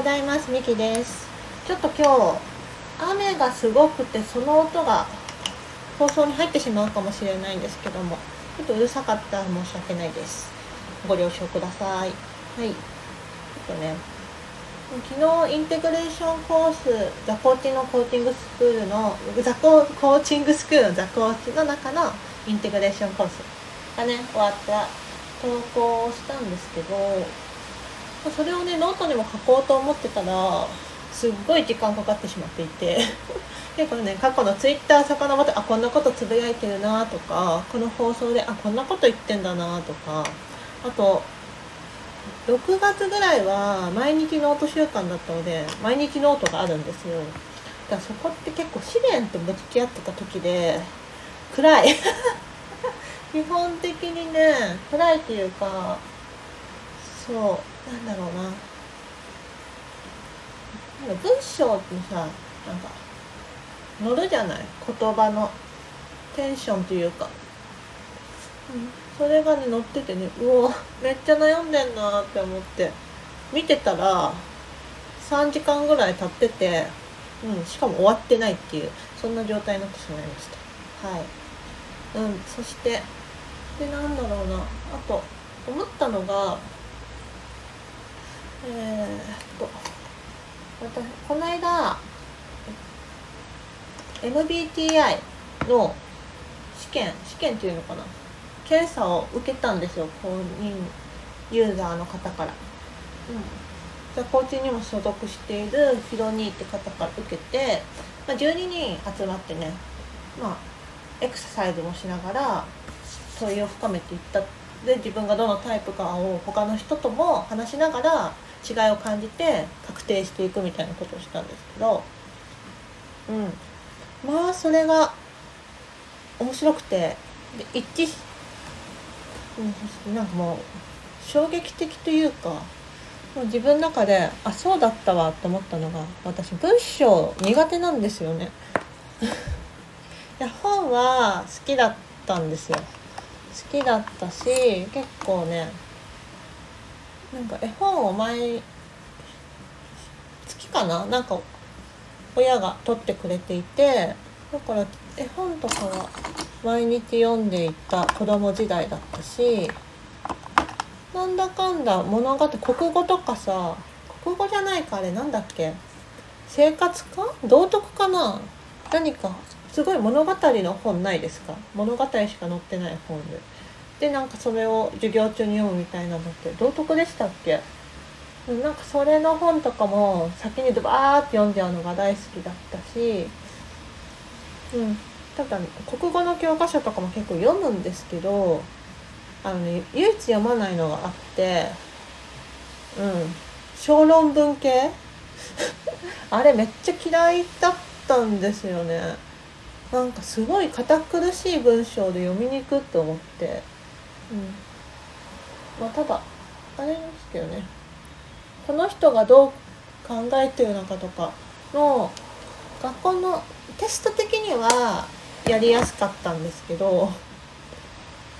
ございます。みきです。ちょっと今日雨がすごくてその音が放送に入ってしまうかもしれないんですけどもちょっとうるさかったら申し訳ないです。ご了承ください。はい。ちょっとね昨日インテグレーションコースザコーチのコーチングスクールのザココーチングスクールのザコーチの中のインテグレーションコースがね終わった投稿したんですけどそれをねノートにも書こうと思ってたらすっごい時間かかってしまっていて。結構ね過去のツイッター遡ってあこんなことつぶやいてるなとかこの放送であこんなこと言ってんだなとかあと6月ぐらいは毎日ノート週間だったので毎日ノートがあるんですよ。だからそこって結構試練と向き合ってた時で暗い。基本的にね暗いっていうかそう。なんだろうな。文章ってさなんか乗るじゃない？言葉のテンションというか、うん、それがね乗っててねうわめっちゃ悩んでんなって思って。見てたら3時間ぐらい経ってて、うん、しかも終わってないっていうそんな状態になってしまいました。はい。うんそしてでなんだろうな。あと思ったのがえー、っと私この間 MBTI の試験試験っていうのかな？検査を受けたんですよ公認ユーザーの方から。うん。じゃコーチにも所属しているヒロニーって方から受けて、まあ、12人集まってねまあエクササイズもしながら問いを深めていった。で自分がどのタイプかを他の人とも話しながら違いを感じて確定していくみたいなことをしたんですけどうん。まあそれが面白くてで一致うん、なんかもう衝撃的というかもう自分の中であそうだったわと思ったのが私文章苦手なんですよね。いや本は好きだったんですよ。好きだったし結構ねなんか絵本を毎月かななんか親が取ってくれていてだから絵本とかは毎日読んでいた子供時代だったしなんだかんだ物語国語とかさ国語じゃないかあれなんだっけ？生活か？道徳かな？何か？すごい物語の本ないですか？物語しか載ってない本で。でなんかそれを授業中に読むみたいなのって道徳でしたっけ？なんかそれの本とかも先にドバーって読んじゃうのが大好きだったしうん。ただ、国語の教科書とかも結構読むんですけどあのね唯一読まないのがあってうん。小論文系？あれめっちゃ嫌いだったんですよね。なんかすごい堅苦しい文章で読みにくって思って。まあただあれですけどね。この人がどう考えてるのかとかの学校のテスト的にはやりやすかったんですけど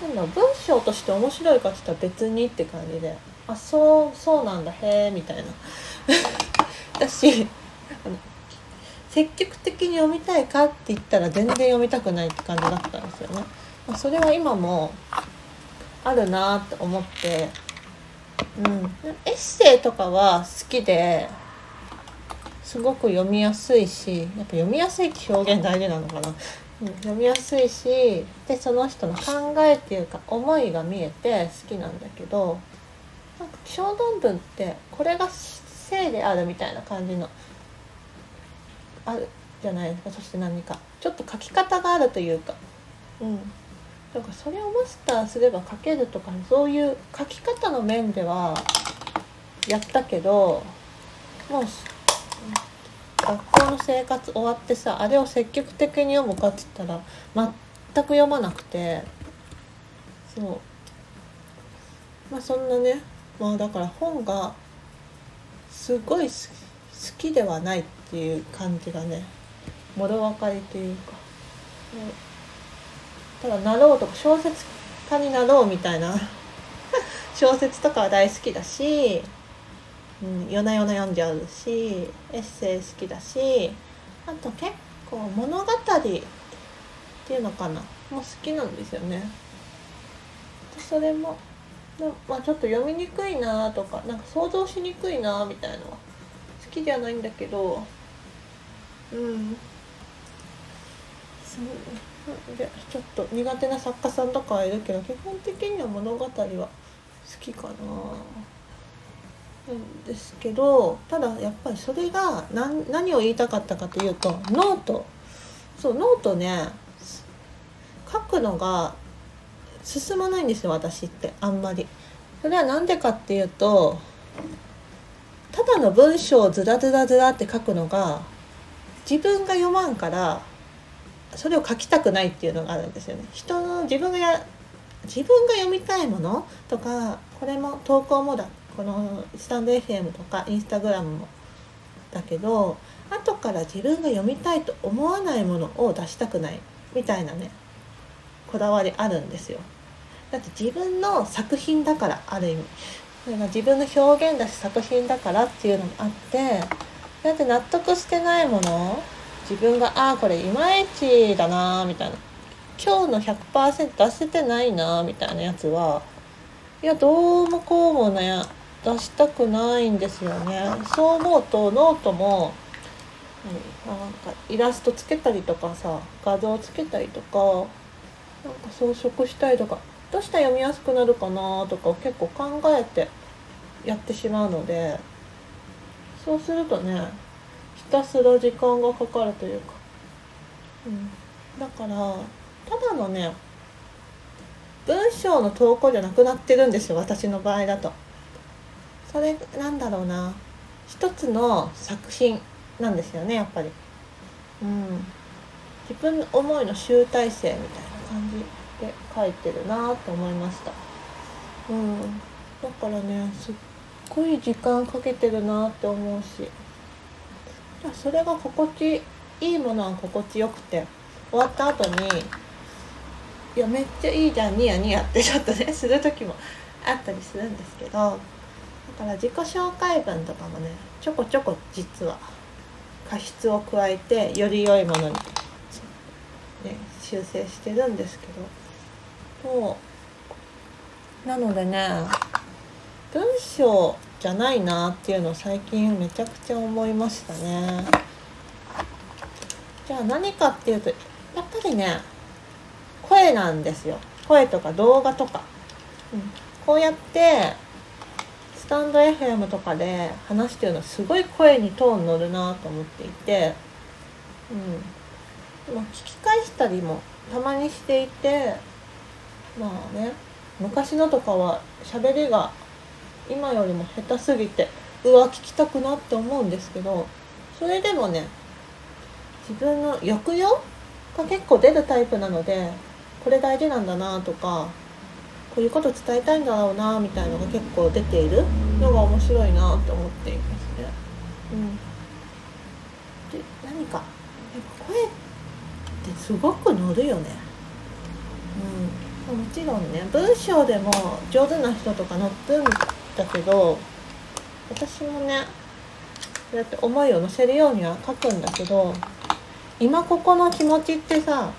なんだ文章として面白いかって言ったら別にって感じで。あそうそうなんだへえみたいな。私あの積極的に読みたいかって言ったら全然読みたくないって感じだったんですよね。まあ、それは今もあるなって思って、うん、エッセイとかは好きですごく読みやすいしやっぱ読みやすいって表現大事なのかな。うん。読みやすいしでその人の考えっていうか思いが見えて好きなんだけどなんか小論文ってこれが性であるみたいな感じのあるじゃないですかそして何か。ちょっと書き方があるというか。うん。だかそれをマスターすれば書けるとかそういう書き方の面ではやったけどもう学校の生活終わってさあれを積極的に読むかっつったら全く読まなくてそう。まあそんなねまあだから本がすごい好きではないっていう感じがねもろ分かりというか、ただなろうとか小説家になろうみたいな。小説とかは大好きだしうん、夜な夜な読んじゃうしエッセイ好きだしあと結構物語っていうのかな。も好きなんですよね。それもまあ、ちょっと読みにくいなとかなんか想像しにくいなみたいなのは好きじゃないんだけどうんそうでちょっと苦手な作家さんとかはいるけど基本的には物語は好きかな。なん。ですけどただやっぱりそれが何何を言いたかったかというと note。そうノートね。書くのが進まないんですよ私って。あんまり。それは何でかっていうとただの文章をずらずらずらって書くのが自分が読まんからそれを書きたくないっていうのがあるんですよね。人の自分がや自分が読みたいものとかこれも投稿もだこのスタンド FM とかインスタグラムもだけど後から自分が読みたいと思わないものを出したくないみたいなねこだわりあるんですよ。だって自分の作品だからある意味それが自分の表現だし作品だからっていうのもあってだって納得してないもの自分がああこれいまいちだなみたいな。今日の100%出せてないなみたいなやつはいやどうもこうもね出したくないんですよね。そう思うとノートもなんかイラストつけたりとかさ画像つけたりとかなんか装飾したりとかどうしたら読みやすくなるかなとかを結構考えてやってしまうのでそうするとねひたすら時間がかかるというか、うん、だからただのね文章の投稿じゃなくなってるんですよ私の場合だと。それなんだろうな一つの作品なんですよねやっぱり。うん、自分の思いの集大成みたいな感じ。で書いてるなと思いましたうんだからねすっごい時間かけてるなって思うしそれが心地いいものは心地よくて終わった後にいやめっちゃいいじゃんニヤニヤってちょっとねする時もあったりするんですけどだから自己紹介文とかもねちょこちょこ実は過失を加えてより良いものに、ね、修正してるんですけどそうなのでね文章じゃないなっていうのを最近めちゃくちゃ思いましたね。じゃあ何かっていうとやっぱりね声なんですよ。声とか動画とか、うん、こうやってスタンド FM とかで話してるのすごい声にトーン乗るなと思っていてうん。まあ聞き返したりもたまにしていてまあね昔のとかは喋りが今よりも下手すぎてうわ聞きたくなって思うんですけどそれでもね自分の抑揚が結構出るタイプなのでこれ大事なんだなとかこういうこと伝えたいんだろうなみたいのが結構出ているのが面白いなって思っていますね。うん、で何かやっぱ声ってすごく乗るよね。うんもちろんね文章でも上手な人とか載ってるんだけど私もねそうやって思いを乗せるようには書くんだけど今ここの気持ちってさ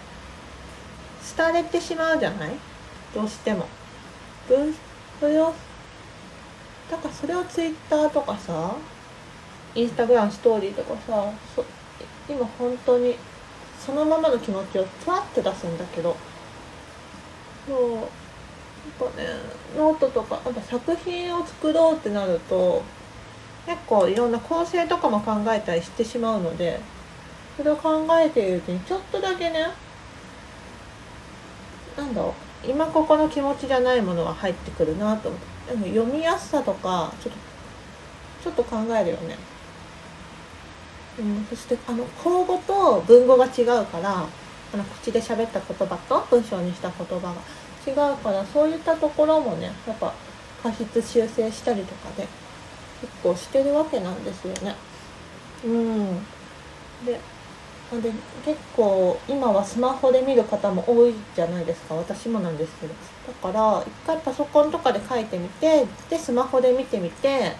廃れてしまうじゃない？どうしても。文それをだからそれをツイッターとかさインスタグラムストーリーとかさ今本当にそのままの気持ちをふわって出すんだけどそうやっぱねノートとかやっぱ作品を作ろうってなると結構いろんな構成とかも考えたりしてしまうのでそれを考えているうちにちょっとだけねなんだろう今ここの気持ちじゃないものが入ってくるなと思ってでも読みやすさとかちょっとちょっと考えるよね。うん、そしてあの口語と文語が違うからあの口で喋った言葉と文章にした言葉が違うからそういったところもねやっぱ過失修正したりとかで結構してるわけなんですよね。うん。でで結構今はスマホで見る方も多いじゃないですか。私もなんですけど。だから一回パソコンとかで書いてみてでスマホで見てみて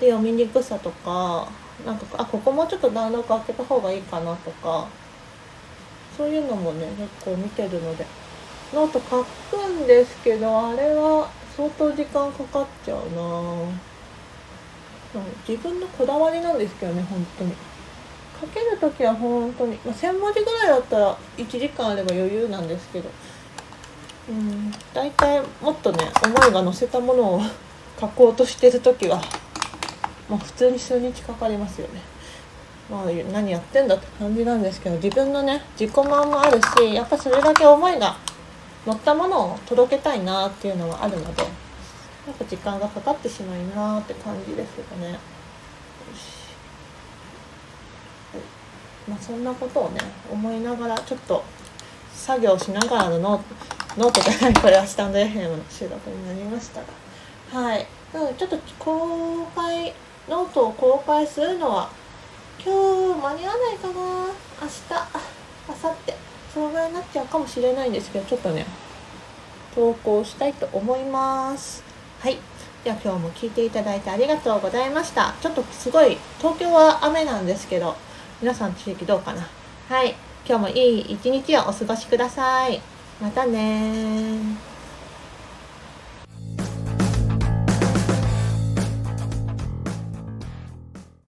で読みにくさとかなんかあここもちょっと段落開けた方がいいかなとかそういうのもね結構見てるので。ノート書くんですけどあれは相当時間かかっちゃうな。自分のこだわりなんですけどね本当に。書ける時は本当に、まあ、1,000文字ぐらいだったら1時間あれば余裕なんですけど。うん大体もっとね思いが乗せたものを書こうとしてる時はまあ普通に数日かかりますよね。まあ何やってんだって感じなんですけど自分のね自己満もあるしやっぱそれだけ思いが乗ったものを届けたいなっていうのはあるのでやっぱ時間がかかってしまいなって感じですけどね。まあ、そんなことをね思いながらちょっと作業しながらのノートじゃないこれはスタンド FM の収録になりましたが。はい。なのでちょっと公開ノートを公開するのは今日間に合わないかな明日明後日そのぐらいになっちゃうかもしれないんですけどちょっとね投稿したいと思います。はい。では今日も聞いていただいてありがとうございました。ちょっとすごい東京は雨なんですけど皆さん地域どうかな？はい。今日もいい一日をお過ごしください。またね